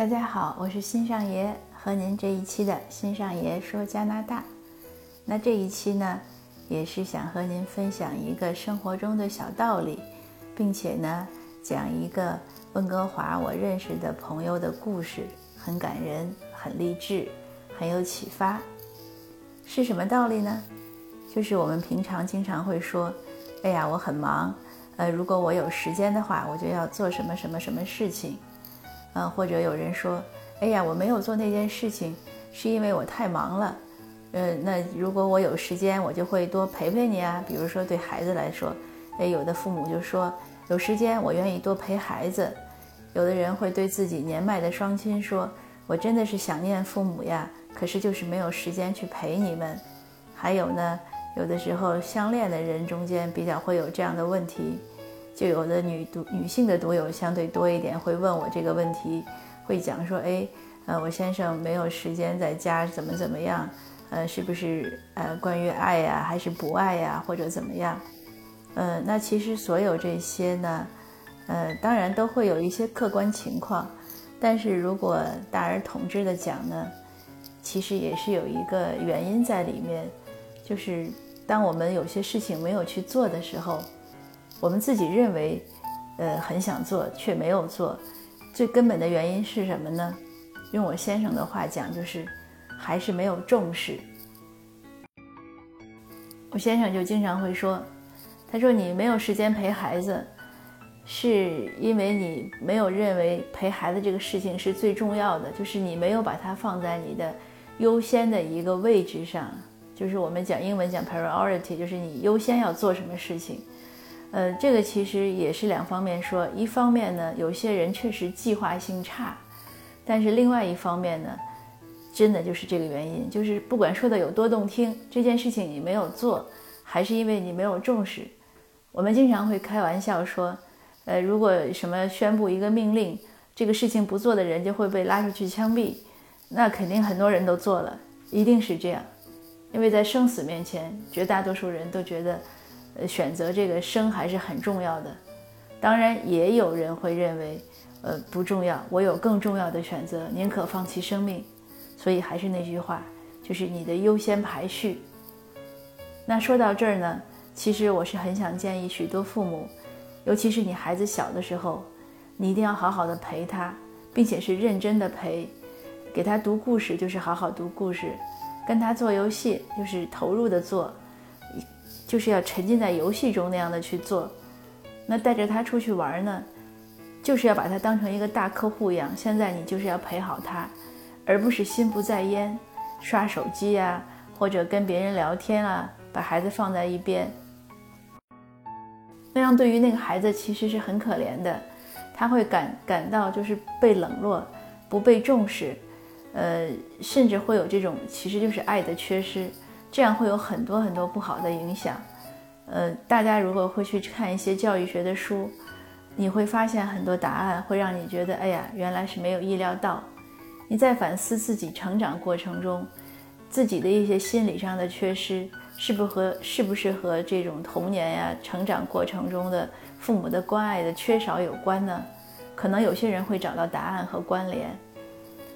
大家好，我是新上爷，和您这一期的新上爷说加拿大。那这一期呢，也是想和您分享一个生活中的小道理，并且呢，讲一个温哥华我认识的朋友的故事，很感人，很励志，很有启发。是什么道理呢？就是我们平常经常会说：“哎呀，我很忙，呃，如果我有时间的话，我就要做什么什么什么事情。”呃，或者有人说：“哎呀，我没有做那件事情，是因为我太忙了。”呃，那如果我有时间，我就会多陪陪你啊。比如说对孩子来说，哎，有的父母就说：“有时间，我愿意多陪孩子。”有的人会对自己年迈的双亲说：“我真的是想念父母呀，可是就是没有时间去陪你们。”还有呢，有的时候相恋的人中间比较会有这样的问题。就有的女读女性的读友相对多一点，会问我这个问题，会讲说，哎，呃，我先生没有时间在家，怎么怎么样？呃，是不是呃关于爱呀，还是不爱呀，或者怎么样？呃，那其实所有这些呢，呃，当然都会有一些客观情况，但是如果大而统之的讲呢，其实也是有一个原因在里面，就是当我们有些事情没有去做的时候。我们自己认为，呃，很想做却没有做，最根本的原因是什么呢？用我先生的话讲，就是还是没有重视。我先生就经常会说，他说你没有时间陪孩子，是因为你没有认为陪孩子这个事情是最重要的，就是你没有把它放在你的优先的一个位置上，就是我们讲英文讲 priority，就是你优先要做什么事情。呃，这个其实也是两方面说，一方面呢，有些人确实计划性差，但是另外一方面呢，真的就是这个原因，就是不管说的有多动听，这件事情你没有做，还是因为你没有重视。我们经常会开玩笑说，呃，如果什么宣布一个命令，这个事情不做的人就会被拉出去枪毙，那肯定很多人都做了，一定是这样，因为在生死面前，绝大多数人都觉得。呃，选择这个生还是很重要的，当然也有人会认为，呃，不重要，我有更重要的选择，宁可放弃生命。所以还是那句话，就是你的优先排序。那说到这儿呢，其实我是很想建议许多父母，尤其是你孩子小的时候，你一定要好好的陪他，并且是认真的陪，给他读故事就是好好读故事，跟他做游戏就是投入的做。就是要沉浸在游戏中那样的去做，那带着他出去玩呢，就是要把他当成一个大客户一样。现在你就是要陪好他，而不是心不在焉，刷手机呀，或者跟别人聊天啊，把孩子放在一边。那样对于那个孩子其实是很可怜的，他会感感到就是被冷落，不被重视，呃，甚至会有这种其实就是爱的缺失。这样会有很多很多不好的影响，呃，大家如果会去看一些教育学的书，你会发现很多答案会让你觉得，哎呀，原来是没有意料到。你在反思自己成长过程中，自己的一些心理上的缺失，是不和是不是和这种童年呀、成长过程中的父母的关爱的缺少有关呢？可能有些人会找到答案和关联。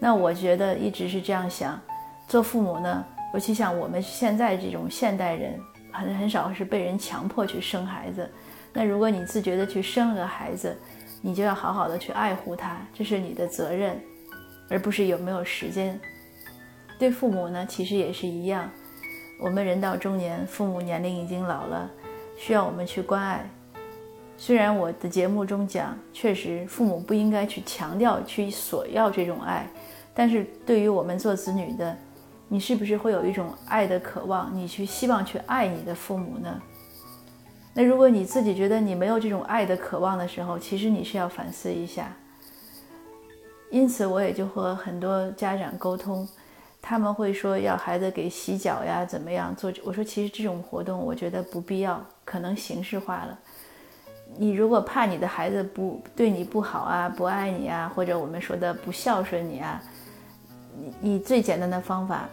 那我觉得一直是这样想，做父母呢。尤其像我们现在这种现代人，很很少是被人强迫去生孩子。那如果你自觉的去生了个孩子，你就要好好的去爱护他，这是你的责任，而不是有没有时间。对父母呢，其实也是一样。我们人到中年，父母年龄已经老了，需要我们去关爱。虽然我的节目中讲，确实父母不应该去强调去索要这种爱，但是对于我们做子女的，你是不是会有一种爱的渴望？你去希望去爱你的父母呢？那如果你自己觉得你没有这种爱的渴望的时候，其实你是要反思一下。因此，我也就和很多家长沟通，他们会说要孩子给洗脚呀，怎么样做？我说其实这种活动我觉得不必要，可能形式化了。你如果怕你的孩子不对你不好啊，不爱你啊，或者我们说的不孝顺你啊。你最简单的方法，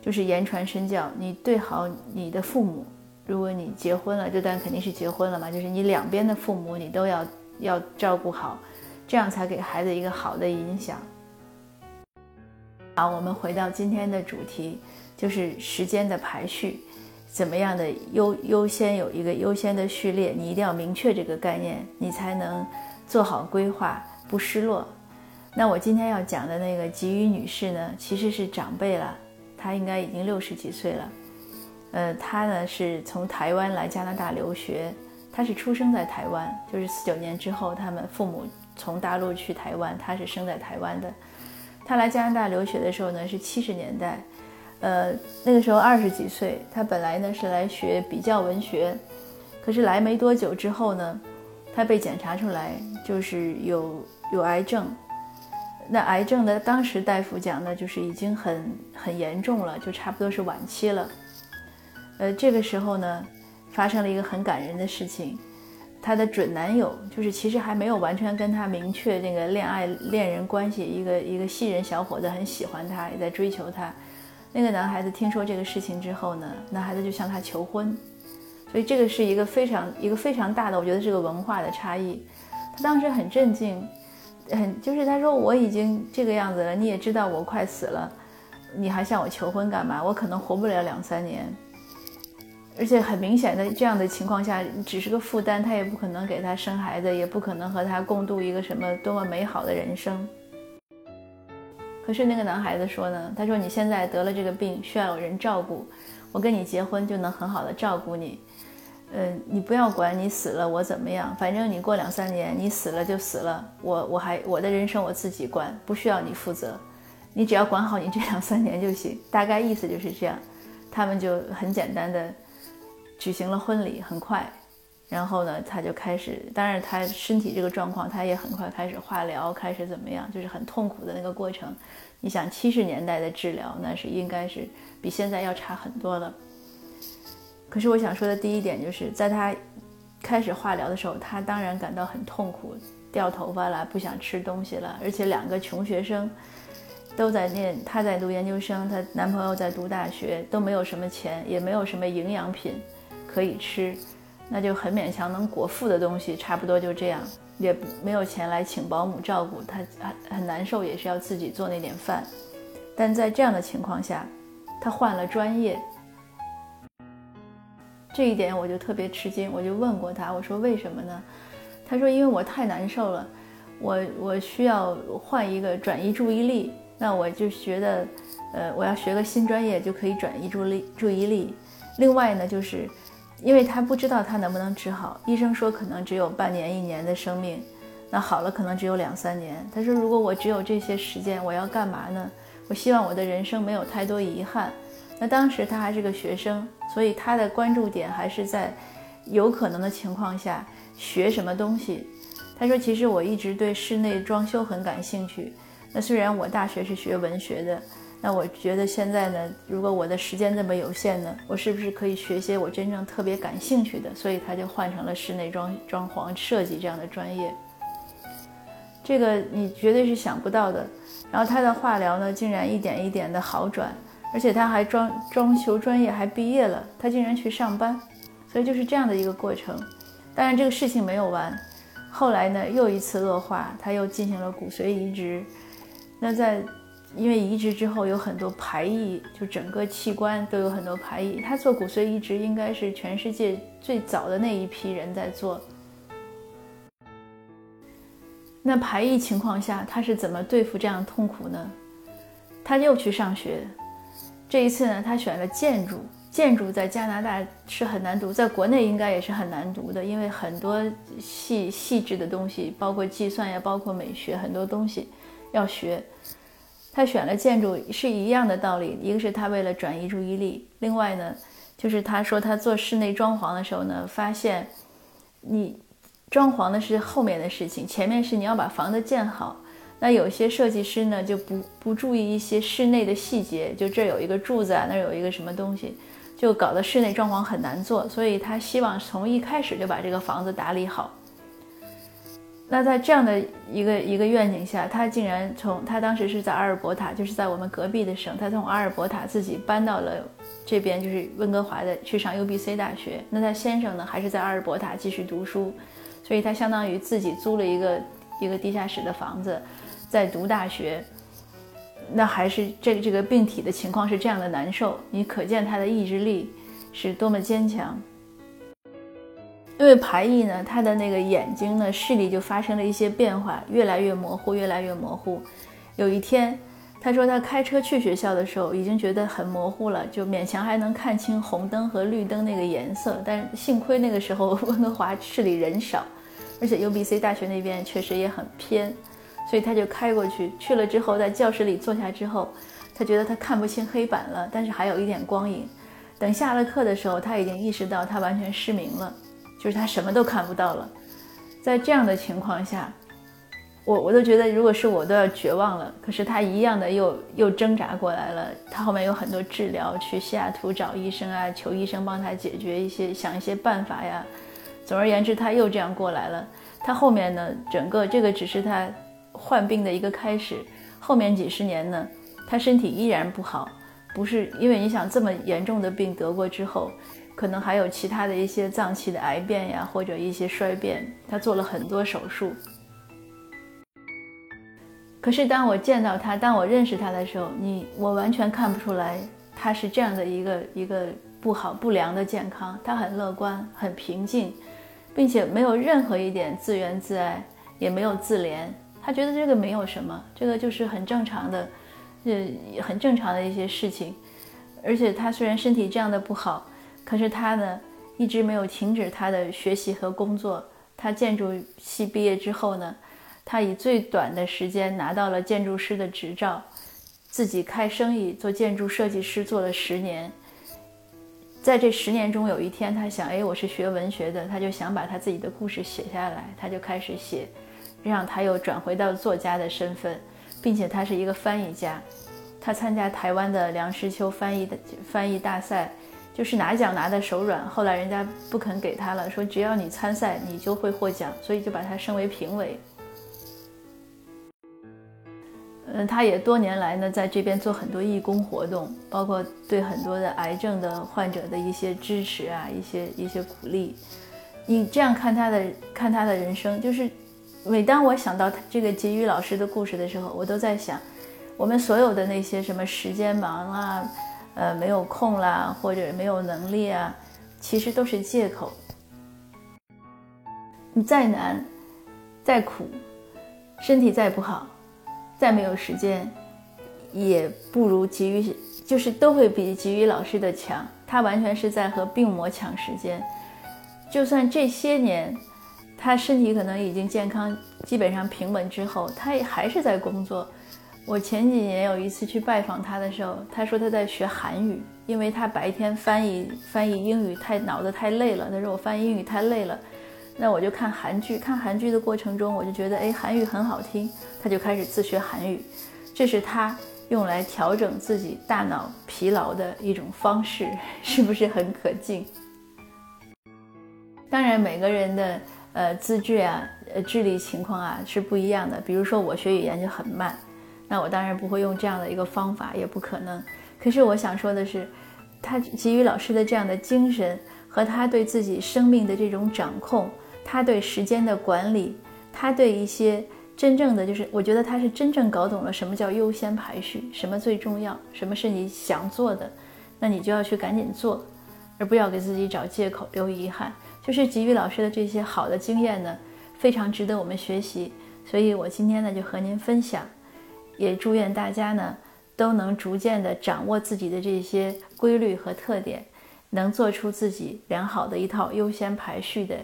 就是言传身教。你对好你的父母，如果你结婚了，这段肯定是结婚了嘛，就是你两边的父母你都要要照顾好，这样才给孩子一个好的影响。好，我们回到今天的主题，就是时间的排序，怎么样的优优先有一个优先的序列，你一定要明确这个概念，你才能做好规划，不失落。那我今天要讲的那个吉宇女士呢，其实是长辈了，她应该已经六十几岁了。呃，她呢是从台湾来加拿大留学，她是出生在台湾，就是四九年之后，他们父母从大陆去台湾，她是生在台湾的。她来加拿大留学的时候呢，是七十年代，呃，那个时候二十几岁。她本来呢是来学比较文学，可是来没多久之后呢，她被检查出来就是有有癌症。那癌症的当时大夫讲呢，就是已经很很严重了，就差不多是晚期了。呃，这个时候呢，发生了一个很感人的事情。她的准男友就是其实还没有完全跟她明确那个恋爱恋人关系，一个一个戏人小伙子很喜欢她，也在追求她。那个男孩子听说这个事情之后呢，男孩子就向她求婚。所以这个是一个非常一个非常大的，我觉得是个文化的差异。他当时很震惊，很就是他说我已经这个样子了，你也知道我快死了，你还向我求婚干嘛？我可能活不了两三年。而且很明显的，这样的情况下，只是个负担，他也不可能给他生孩子，也不可能和他共度一个什么多么美好的人生。可是那个男孩子说呢，他说你现在得了这个病，需要有人照顾，我跟你结婚就能很好的照顾你。嗯，你不要管你死了我怎么样，反正你过两三年你死了就死了，我我还我的人生我自己管，不需要你负责，你只要管好你这两三年就行。大概意思就是这样，他们就很简单的。举行了婚礼，很快，然后呢，他就开始，当然他身体这个状况，他也很快开始化疗，开始怎么样，就是很痛苦的那个过程。你想七十年代的治疗，那是应该是比现在要差很多了。可是我想说的第一点就是，在他开始化疗的时候，他当然感到很痛苦，掉头发了，不想吃东西了，而且两个穷学生。都在念，他在读研究生，她男朋友在读大学，都没有什么钱，也没有什么营养品可以吃，那就很勉强能果腹的东西，差不多就这样，也没有钱来请保姆照顾她，很很难受，也是要自己做那点饭。但在这样的情况下，她换了专业，这一点我就特别吃惊，我就问过他，我说为什么呢？他说因为我太难受了，我我需要换一个转移注意力。那我就觉得，呃，我要学个新专业就可以转移注力注意力。另外呢，就是因为他不知道他能不能治好，医生说可能只有半年一年的生命，那好了可能只有两三年。他说如果我只有这些时间，我要干嘛呢？我希望我的人生没有太多遗憾。那当时他还是个学生，所以他的关注点还是在有可能的情况下学什么东西。他说其实我一直对室内装修很感兴趣。那虽然我大学是学文学的，那我觉得现在呢，如果我的时间这么有限呢，我是不是可以学些我真正特别感兴趣的？所以他就换成了室内装装潢设计这样的专业。这个你绝对是想不到的。然后他的化疗呢，竟然一点一点的好转，而且他还装装修专业还毕业了，他竟然去上班。所以就是这样的一个过程。当然这个事情没有完，后来呢又一次恶化，他又进行了骨髓移植。那在，因为移植之后有很多排异，就整个器官都有很多排异。他做骨髓移植应该是全世界最早的那一批人在做。那排异情况下，他是怎么对付这样痛苦呢？他又去上学，这一次呢，他选了建筑。建筑在加拿大是很难读，在国内应该也是很难读的，因为很多细细致的东西，包括计算呀，包括美学，很多东西。要学，他选了建筑是一样的道理。一个是他为了转移注意力，另外呢，就是他说他做室内装潢的时候呢，发现你装潢的是后面的事情，前面是你要把房子建好。那有些设计师呢就不不注意一些室内的细节，就这有一个柱子啊，那有一个什么东西，就搞得室内装潢很难做。所以他希望从一开始就把这个房子打理好。那在这样的一个一个愿景下，他竟然从他当时是在阿尔伯塔，就是在我们隔壁的省，他从阿尔伯塔自己搬到了这边，就是温哥华的去上 UBC 大学。那他先生呢，还是在阿尔伯塔继续读书，所以他相当于自己租了一个一个地下室的房子，在读大学。那还是这个这个病体的情况是这样的难受，你可见他的意志力是多么坚强。因为排异呢，他的那个眼睛呢视力就发生了一些变化，越来越模糊，越来越模糊。有一天，他说他开车去学校的时候，已经觉得很模糊了，就勉强还能看清红灯和绿灯那个颜色。但幸亏那个时候 温哥华市里人少，而且 UBC 大学那边确实也很偏。所以他就开过去，去了之后，在教室里坐下之后，他觉得他看不清黑板了，但是还有一点光影。等下了课的时候，他已经意识到他完全失明了，就是他什么都看不到了。在这样的情况下，我我都觉得如果是我都要绝望了。可是他一样的又又挣扎过来了。他后面有很多治疗，去西雅图找医生啊，求医生帮他解决一些，想一些办法呀。总而言之，他又这样过来了。他后面呢，整个这个只是他。患病的一个开始，后面几十年呢，他身体依然不好，不是因为你想这么严重的病得过之后，可能还有其他的一些脏器的癌变呀，或者一些衰变，他做了很多手术。可是当我见到他，当我认识他的时候，你我完全看不出来他是这样的一个一个不好不良的健康，他很乐观，很平静，并且没有任何一点自怨自艾，也没有自怜。他觉得这个没有什么，这个就是很正常的，呃，很正常的一些事情。而且他虽然身体这样的不好，可是他呢一直没有停止他的学习和工作。他建筑系毕业之后呢，他以最短的时间拿到了建筑师的执照，自己开生意做建筑设计师做了十年。在这十年中，有一天他想，哎，我是学文学的，他就想把他自己的故事写下来，他就开始写。让他又转回到作家的身份，并且他是一个翻译家，他参加台湾的梁实秋翻译的翻译大赛，就是拿奖拿的手软。后来人家不肯给他了，说只要你参赛，你就会获奖，所以就把他升为评委。嗯，他也多年来呢在这边做很多义工活动，包括对很多的癌症的患者的一些支持啊，一些一些鼓励。你这样看他的看他的人生，就是。每当我想到他这个吉宇老师的故事的时候，我都在想，我们所有的那些什么时间忙啊，呃没有空啦，或者没有能力啊，其实都是借口。你再难，再苦，身体再不好，再没有时间，也不如吉宇，就是都会比吉宇老师的强。他完全是在和病魔抢时间，就算这些年。他身体可能已经健康，基本上平稳之后，他也还是在工作。我前几年有一次去拜访他的时候，他说他在学韩语，因为他白天翻译翻译英语太脑子太累了。他说我翻译英语太累了，那我就看韩剧。看韩剧的过程中，我就觉得哎，韩语很好听，他就开始自学韩语。这是他用来调整自己大脑疲劳的一种方式，是不是很可敬？当然，每个人的。呃，资质啊，呃，智力情况啊是不一样的。比如说我学语言就很慢，那我当然不会用这样的一个方法，也不可能。可是我想说的是，他给予老师的这样的精神和他对自己生命的这种掌控，他对时间的管理，他对一些真正的就是，我觉得他是真正搞懂了什么叫优先排序，什么最重要，什么是你想做的，那你就要去赶紧做，而不要给自己找借口留遗憾。就是给予老师的这些好的经验呢，非常值得我们学习。所以我今天呢就和您分享，也祝愿大家呢都能逐渐的掌握自己的这些规律和特点，能做出自己良好的一套优先排序的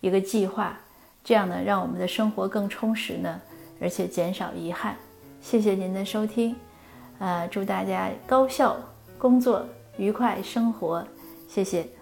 一个计划，这样呢让我们的生活更充实呢，而且减少遗憾。谢谢您的收听，呃，祝大家高效工作，愉快生活，谢谢。